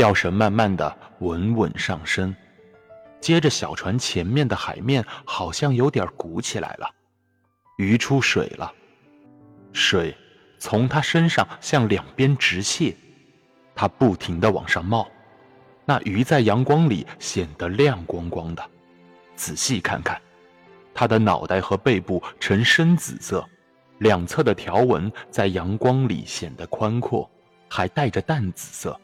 吊绳慢慢的稳稳上升，接着小船前面的海面好像有点鼓起来了，鱼出水了，水从它身上向两边直泻，它不停的往上冒，那鱼在阳光里显得亮光光的，仔细看看，它的脑袋和背部呈深紫色，两侧的条纹在阳光里显得宽阔，还带着淡紫色。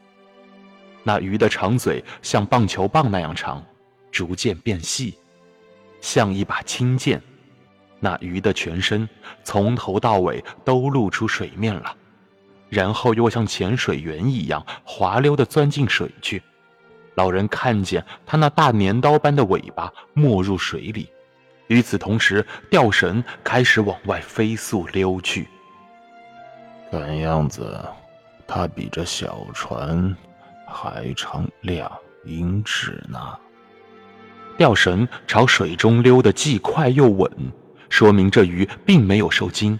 那鱼的长嘴像棒球棒那样长，逐渐变细，像一把青剑。那鱼的全身从头到尾都露出水面了，然后又像潜水员一样滑溜地钻进水去。老人看见他那大镰刀般的尾巴没入水里，与此同时，吊绳开始往外飞速溜去。看样子，它比这小船。还长两英尺呢。钓绳朝水中溜得既快又稳，说明这鱼并没有受惊。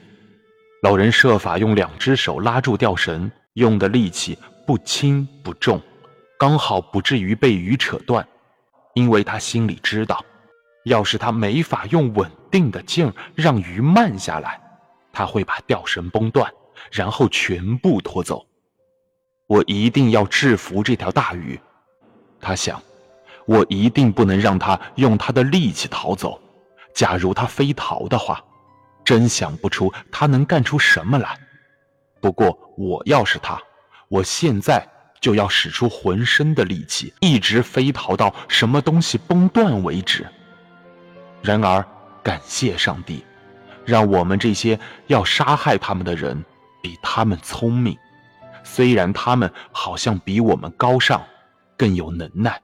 老人设法用两只手拉住钓绳，用的力气不轻不重，刚好不至于被鱼扯断。因为他心里知道，要是他没法用稳定的劲儿让鱼慢下来，他会把钓绳崩断，然后全部拖走。我一定要制服这条大鱼，他想，我一定不能让他用他的力气逃走。假如他非逃的话，真想不出他能干出什么来。不过我要是他，我现在就要使出浑身的力气，一直飞逃到什么东西崩断为止。然而，感谢上帝，让我们这些要杀害他们的人比他们聪明。虽然他们好像比我们高尚，更有能耐。